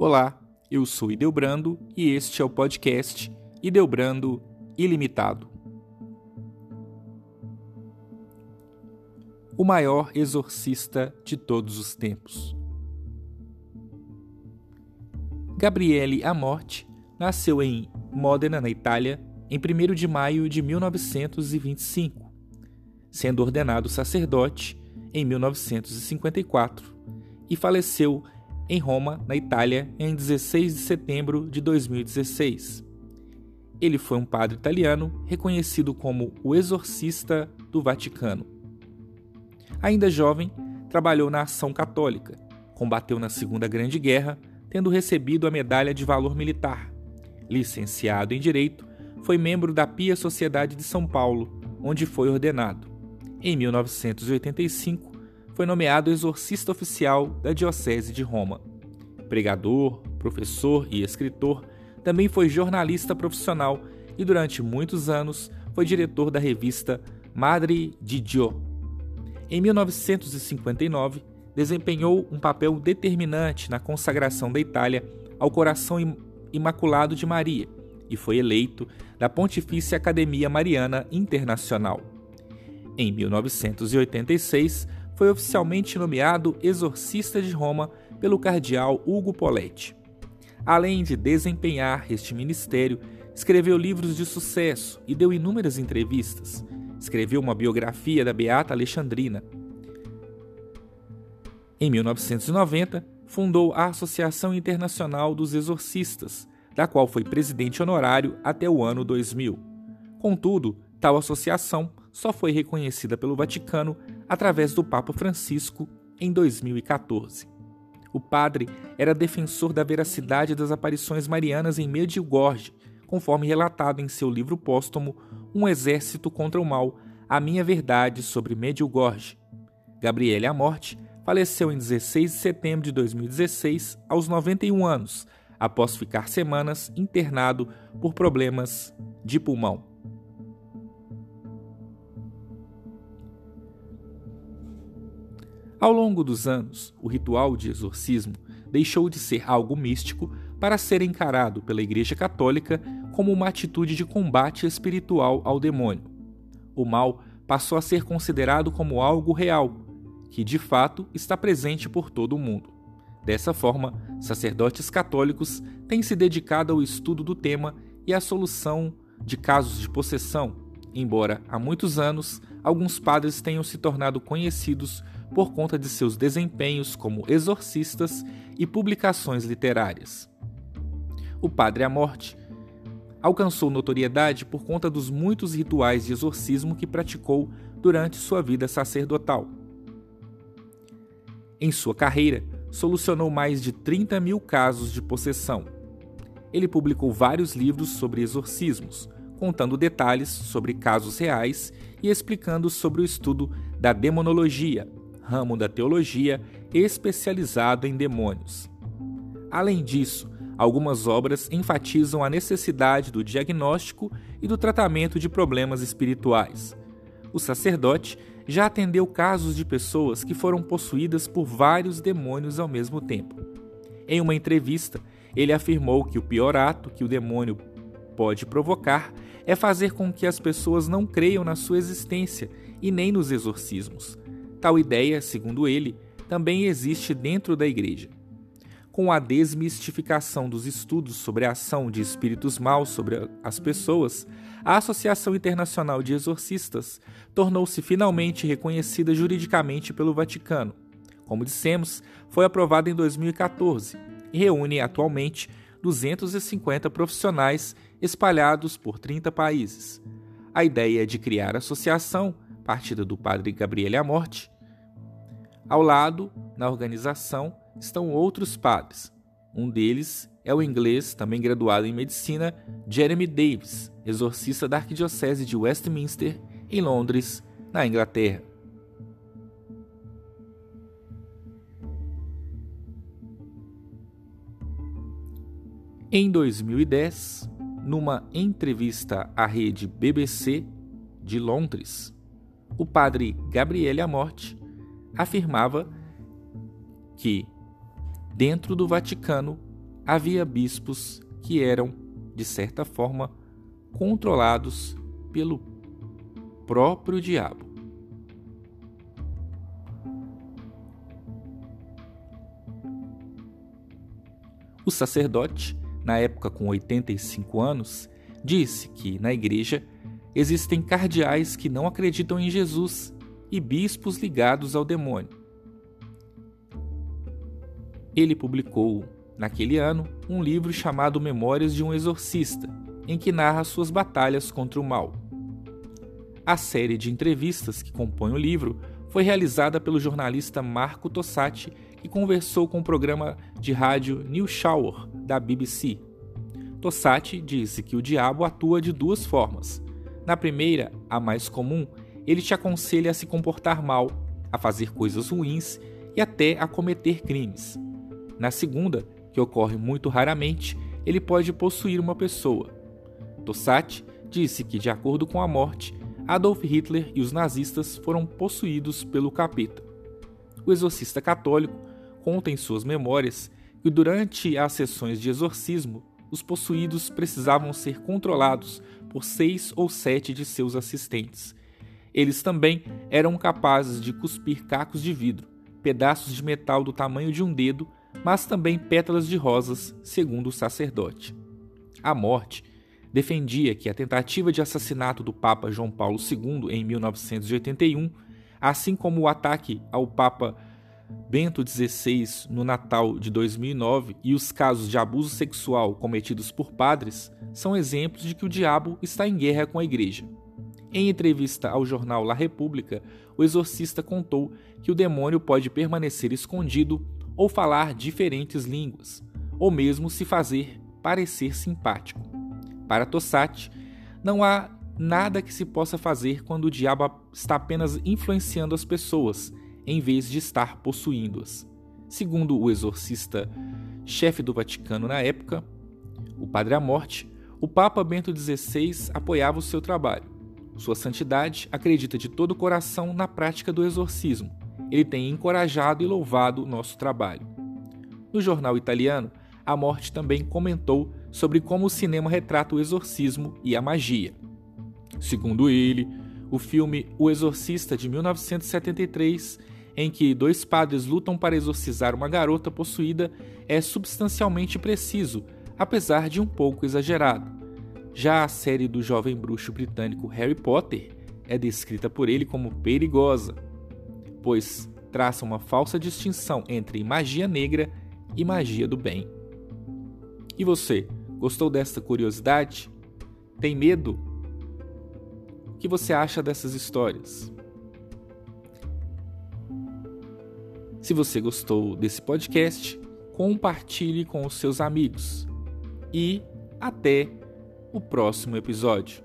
Olá, eu sou Ideobrando e este é o podcast Ideobrando Ilimitado. O maior exorcista de todos os tempos. Gabriele Amorti nasceu em Modena, na Itália, em 1 de maio de 1925, sendo ordenado sacerdote em 1954 e faleceu em Roma, na Itália, em 16 de setembro de 2016. Ele foi um padre italiano reconhecido como o exorcista do Vaticano. Ainda jovem, trabalhou na Ação Católica, combateu na Segunda Grande Guerra, tendo recebido a Medalha de Valor Militar. Licenciado em Direito, foi membro da Pia Sociedade de São Paulo, onde foi ordenado. Em 1985, foi nomeado exorcista oficial da Diocese de Roma. Pregador, professor e escritor, também foi jornalista profissional e durante muitos anos foi diretor da revista Madre di Dio. Em 1959, desempenhou um papel determinante na consagração da Itália ao coração imaculado de Maria e foi eleito da Pontifícia Academia Mariana Internacional. Em 1986, foi oficialmente nomeado exorcista de Roma pelo cardeal Hugo Poletti. Além de desempenhar este ministério, escreveu livros de sucesso e deu inúmeras entrevistas. Escreveu uma biografia da Beata Alexandrina. Em 1990, fundou a Associação Internacional dos Exorcistas, da qual foi presidente honorário até o ano 2000. Contudo, tal associação só foi reconhecida pelo Vaticano através do Papa Francisco em 2014. O padre era defensor da veracidade das aparições marianas em Medjugorje, conforme relatado em seu livro póstumo Um Exército contra o Mal, A Minha Verdade sobre Medjugorje. Gabriele Amorte faleceu em 16 de setembro de 2016, aos 91 anos, após ficar semanas internado por problemas de pulmão. Ao longo dos anos, o ritual de exorcismo deixou de ser algo místico para ser encarado pela Igreja Católica como uma atitude de combate espiritual ao demônio. O mal passou a ser considerado como algo real, que de fato está presente por todo o mundo. Dessa forma, sacerdotes católicos têm se dedicado ao estudo do tema e à solução de casos de possessão, embora há muitos anos alguns padres tenham se tornado conhecidos por conta de seus desempenhos como exorcistas e publicações literárias. O Padre Amorte alcançou notoriedade por conta dos muitos rituais de exorcismo que praticou durante sua vida sacerdotal. Em sua carreira, solucionou mais de 30 mil casos de possessão. Ele publicou vários livros sobre exorcismos, contando detalhes sobre casos reais e explicando sobre o estudo da demonologia, ramo da teologia especializado em demônios. Além disso, algumas obras enfatizam a necessidade do diagnóstico e do tratamento de problemas espirituais. O sacerdote já atendeu casos de pessoas que foram possuídas por vários demônios ao mesmo tempo. Em uma entrevista, ele afirmou que o pior ato que o demônio pode provocar é fazer com que as pessoas não creiam na sua existência e nem nos exorcismos. Tal ideia, segundo ele, também existe dentro da Igreja. Com a desmistificação dos estudos sobre a ação de espíritos maus sobre as pessoas, a Associação Internacional de Exorcistas tornou-se finalmente reconhecida juridicamente pelo Vaticano. Como dissemos, foi aprovada em 2014 e reúne atualmente 250 profissionais espalhados por 30 países. A ideia de criar a associação partida do padre Gabriele Amorte. Ao lado, na organização, estão outros padres. Um deles é o inglês, também graduado em medicina, Jeremy Davis, exorcista da Arquidiocese de Westminster, em Londres, na Inglaterra. Em 2010, numa entrevista à rede BBC de Londres, o padre Gabriele Amorte afirmava que, dentro do Vaticano, havia bispos que eram, de certa forma, controlados pelo próprio diabo. O sacerdote, na época com 85 anos, disse que na igreja existem cardeais que não acreditam em Jesus e bispos ligados ao demônio. Ele publicou, naquele ano, um livro chamado Memórias de um Exorcista, em que narra suas batalhas contra o mal. A série de entrevistas que compõe o livro foi realizada pelo jornalista Marco Tossati que conversou com o programa de rádio News Shower da BBC. Tossati disse que o diabo atua de duas formas. Na primeira, a mais comum, ele te aconselha a se comportar mal, a fazer coisas ruins e até a cometer crimes. Na segunda, que ocorre muito raramente, ele pode possuir uma pessoa. Tossati disse que, de acordo com a morte, Adolf Hitler e os nazistas foram possuídos pelo capeta. O exorcista católico conta em suas memórias que durante as sessões de exorcismo, os possuídos precisavam ser controlados por seis ou sete de seus assistentes. Eles também eram capazes de cuspir cacos de vidro, pedaços de metal do tamanho de um dedo, mas também pétalas de rosas, segundo o sacerdote. A morte defendia que a tentativa de assassinato do Papa João Paulo II em 1981, assim como o ataque ao Papa Bento XVI no Natal de 2009 e os casos de abuso sexual cometidos por padres são exemplos de que o diabo está em guerra com a igreja. Em entrevista ao jornal La República, o exorcista contou que o demônio pode permanecer escondido ou falar diferentes línguas, ou mesmo se fazer parecer simpático. Para Tossati, não há nada que se possa fazer quando o diabo está apenas influenciando as pessoas em vez de estar possuindo-as. Segundo o exorcista chefe do Vaticano na época, o Padre Amorte, o Papa Bento XVI apoiava o seu trabalho. Sua Santidade acredita de todo o coração na prática do exorcismo. Ele tem encorajado e louvado o nosso trabalho. No jornal italiano, a Morte também comentou sobre como o cinema retrata o exorcismo e a magia. Segundo ele, o filme O Exorcista de 1973 em que dois padres lutam para exorcizar uma garota possuída é substancialmente preciso, apesar de um pouco exagerado. Já a série do jovem bruxo britânico Harry Potter é descrita por ele como perigosa, pois traça uma falsa distinção entre magia negra e magia do bem. E você, gostou desta curiosidade? Tem medo? O que você acha dessas histórias? Se você gostou desse podcast, compartilhe com os seus amigos. E até o próximo episódio.